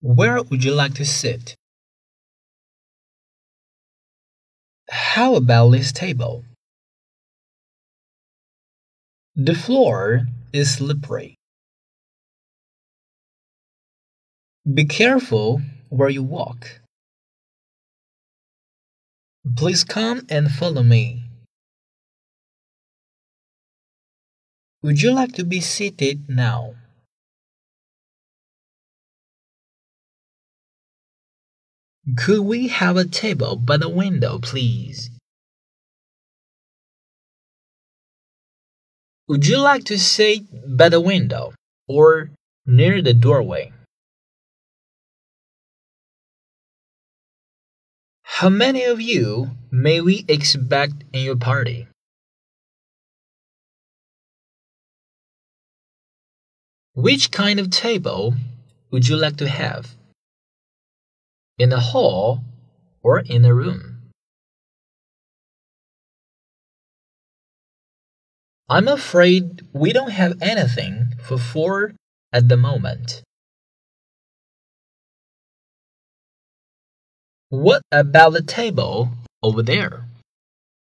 Where mm-hmm. would you like to sit? How about this table? The floor is slippery. Be careful where you walk. Please come and follow me. Would you like to be seated now? Could we have a table by the window, please? Would you like to sit by the window or near the doorway? How many of you may we expect in your party? Which kind of table would you like to have? In the hall or in the room? I'm afraid we don't have anything for four at the moment. What about the table over there?